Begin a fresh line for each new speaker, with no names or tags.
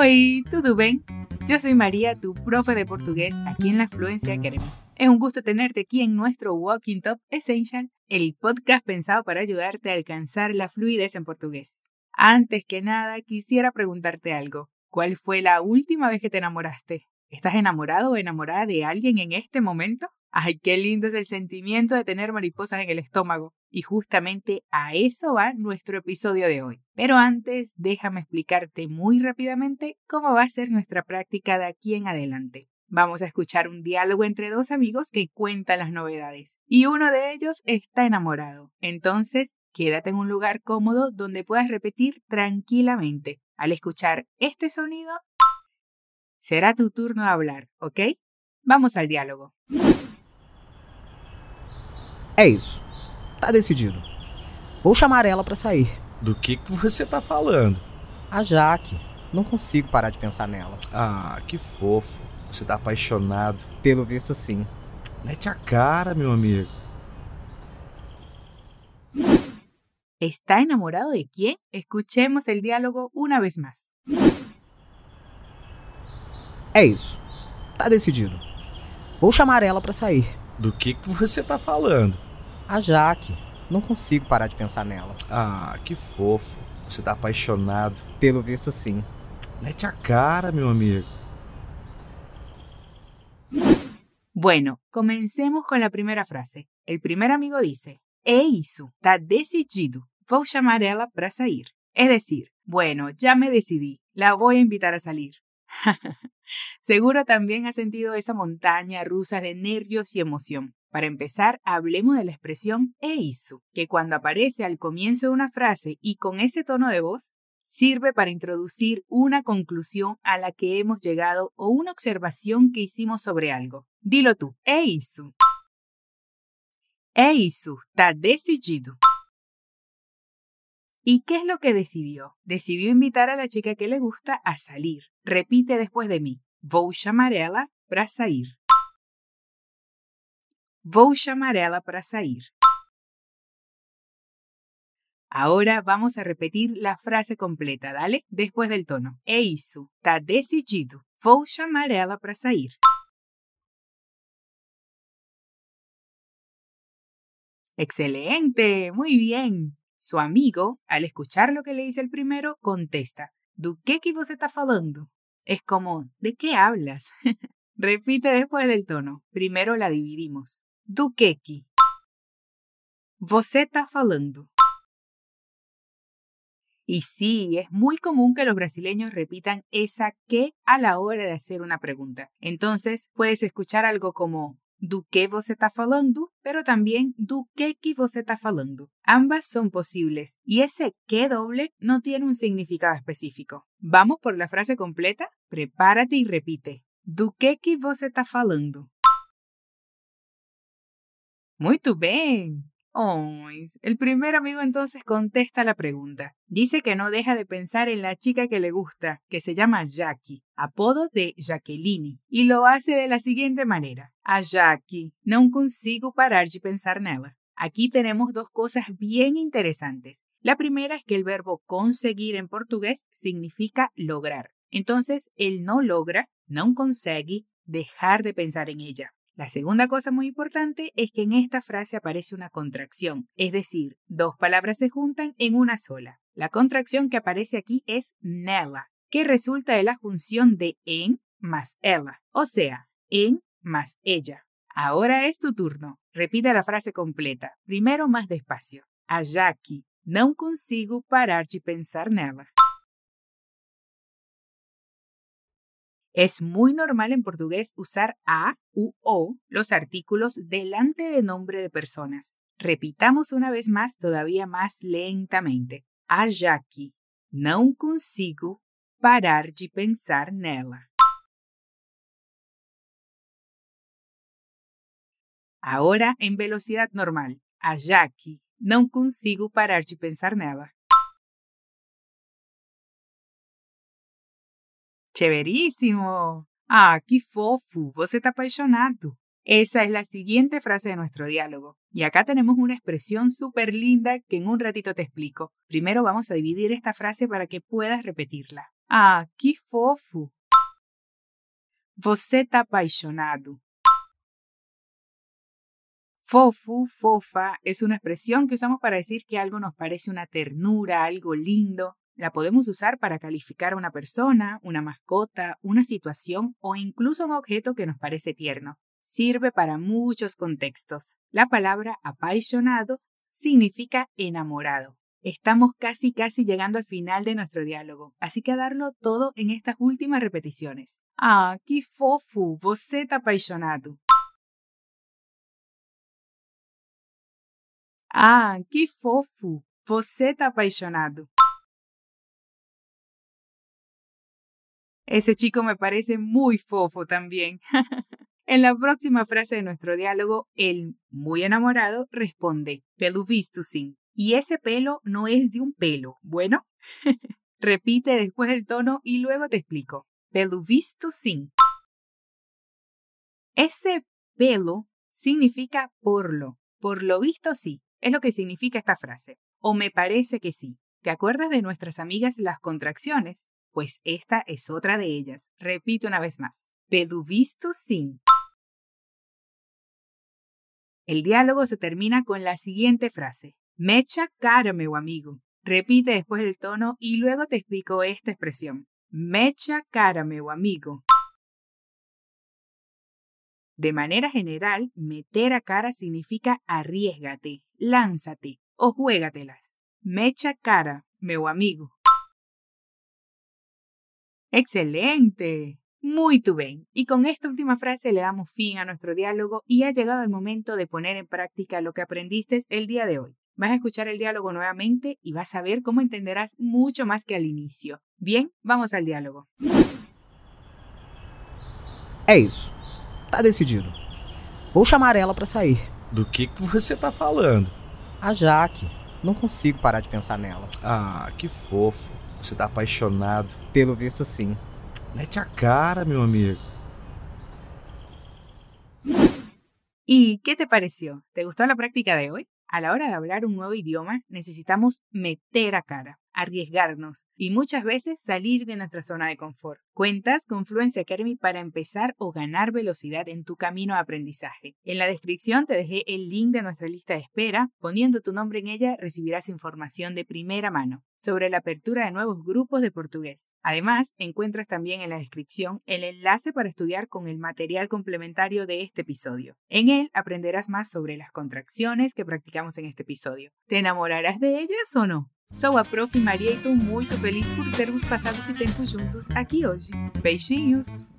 Oi, tudo bem? Yo soy María, tu profe de portugués aquí en la Fluencia Academy. Es un gusto tenerte aquí en nuestro Walking Top Essential, el podcast pensado para ayudarte a alcanzar la fluidez en portugués. Antes que nada, quisiera preguntarte algo. ¿Cuál fue la última vez que te enamoraste? ¿Estás enamorado o enamorada de alguien en este momento? Ay, qué lindo es el sentimiento de tener mariposas en el estómago. Y justamente a eso va nuestro episodio de hoy. Pero antes, déjame explicarte muy rápidamente cómo va a ser nuestra práctica de aquí en adelante. Vamos a escuchar un diálogo entre dos amigos que cuentan las novedades. Y uno de ellos está enamorado. Entonces, quédate en un lugar cómodo donde puedas repetir tranquilamente. Al escuchar este sonido, será tu turno a hablar, ¿ok? Vamos al diálogo.
Isso. Tá decidido. Vou chamar ela pra sair.
Do que, que você tá falando?
A Jaque. Não consigo parar de pensar nela.
Ah, que fofo. Você tá apaixonado.
Pelo visto, sim.
Mete a cara, meu amigo.
¿Está enamorado de quién? Escuchemos el diálogo una vez más.
É isso. Tá decidido. Vou chamar ela pra sair.
Do que, que você tá falando?
A Jaque. Não consigo parar de pensar nela.
Ah, que fofo. Você tá apaixonado.
Pelo visto, sim.
Mete a cara, meu amigo.
Bueno, comencemos con la primera frase. El primer amigo dice, É isso, tá decidido. Vou chamar ela para sair. Es decir, bueno, ya me decidí, la voy a invitar a salir. Seguro también has sentido esa montaña rusa de nervios y emoción. Para empezar, hablemos de la expresión e isso, que cuando aparece al comienzo de una frase y con ese tono de voz, sirve para introducir una conclusión a la que hemos llegado o una observación que hicimos sobre algo. Dilo tú, é isso. É isso, tá decidido. ¿Y qué es lo que decidió? Decidió invitar a la chica que le gusta a salir. Repite después de mí. Vou chamar ela para sair. Vou chamar ela para sair. Ahora vamos a repetir la frase completa, dale, después del tono. É isso, tá decidido. Vou chamar ela para sair. Excelente, muy bien. Su amigo, al escuchar lo que le dice el primero, contesta, ¿Do que que você está falando? Es como, ¿de qué hablas? Repite después del tono. Primero la dividimos. Do que que? Você está falando. Y sí, es muy común que los brasileños repitan esa que a la hora de hacer una pregunta. Entonces, puedes escuchar algo como do que você está falando, pero también do que que está falando. Ambas son posibles y ese que doble no tiene un significado específico. Vamos por la frase completa. Prepárate y repite. Do que que está falando? Muy bien. Oh, el primer amigo entonces contesta la pregunta. Dice que no deja de pensar en la chica que le gusta, que se llama Jackie, apodo de Jacqueline, y lo hace de la siguiente manera. A Jackie, não consigo parar de pensar nela. Aquí tenemos dos cosas bien interesantes. La primera es que el verbo conseguir en portugués significa lograr. Entonces, él no logra, no consegue dejar de pensar en ella. La segunda cosa muy importante es que en esta frase aparece una contracción, es decir, dos palabras se juntan en una sola. La contracción que aparece aquí es nela, que resulta de la junción de en más ela, o sea, en más ella. Ahora es tu turno. Repite la frase completa, primero más despacio. A Jackie, não consigo parar de pensar nela. Es muy normal en portugués usar a u o los artículos delante de nombre de personas. Repitamos una vez más todavía más lentamente. A não consigo parar de pensar nela. Ahora en velocidad normal. A não consigo parar de pensar nela. Chéverísimo. Ah, qué fofo, vos está apasionado. Esa es la siguiente frase de nuestro diálogo. Y acá tenemos una expresión súper linda que en un ratito te explico. Primero vamos a dividir esta frase para que puedas repetirla. Ah, que fofo! Você tá apaixonado. Fofu, fofa, es una expresión que usamos para decir que algo nos parece una ternura, algo lindo. La podemos usar para calificar a una persona, una mascota, una situación o incluso un objeto que nos parece tierno. Sirve para muchos contextos. La palabra apasionado significa enamorado. Estamos casi casi llegando al final de nuestro diálogo, así que a darlo todo en estas últimas repeticiones. Ah, que fofo, você tá apaixonado. Ah, que fofo! Você tá apaixonado. Ese chico me parece muy fofo también. en la próxima frase de nuestro diálogo, el muy enamorado responde, sim. Y ese pelo no es de un pelo. Bueno, repite después el tono y luego te explico. Sim. Ese pelo significa por lo. Por lo visto sí. Es lo que significa esta frase. O me parece que sí. ¿Te acuerdas de nuestras amigas las contracciones? Pues esta es otra de ellas. Repito una vez más. Pelo visto sim. El diálogo se termina con la siguiente frase. Mecha cara, meu amigo. Repite después el tono y luego te explico esta expresión. Mecha cara, meu amigo. De manera general, meter a cara significa arriesgate, lánzate o juégatelas. Mecha cara, meu amigo. ¡Excelente! Muy tu bien. Y con esta última frase le damos fin a nuestro diálogo y ha llegado el momento de poner en práctica lo que aprendiste el día de hoy. Vas a escuchar el diálogo nuevamente y vas a ver cómo entenderás mucho más que al inicio. Bien, vamos al diálogo.
É isso. Tá decidido. Vou chamar ela pra sair.
Do que, que você tá falando?
A Jaque. Não consigo parar de pensar nela.
Ah, que fofo. Você tá apaixonado.
Pelo visto, sim.
Mete a cara, meu amigo.
¿Y qué te pareció? ¿Te gustó la práctica de hoy? A la hora de hablar un nuevo idioma necesitamos meter a cara, arriesgarnos y muchas veces salir de nuestra zona de confort. Cuentas con Fluency Academy para empezar o ganar velocidad en tu camino de aprendizaje. En la descripción te dejé el link de nuestra lista de espera. Poniendo tu nombre en ella recibirás información de primera mano sobre la apertura de nuevos grupos de portugués. Además, encuentras también en la descripción el enlace para estudiar con el material complementario de este episodio. En él aprenderás más sobre las contracciones que practicamos en este episodio. ¿Te enamorarás de ellas o no? Sou a Prof. Maria e estou muito feliz por termos passado esse tempo juntos aqui hoje. Beijinhos!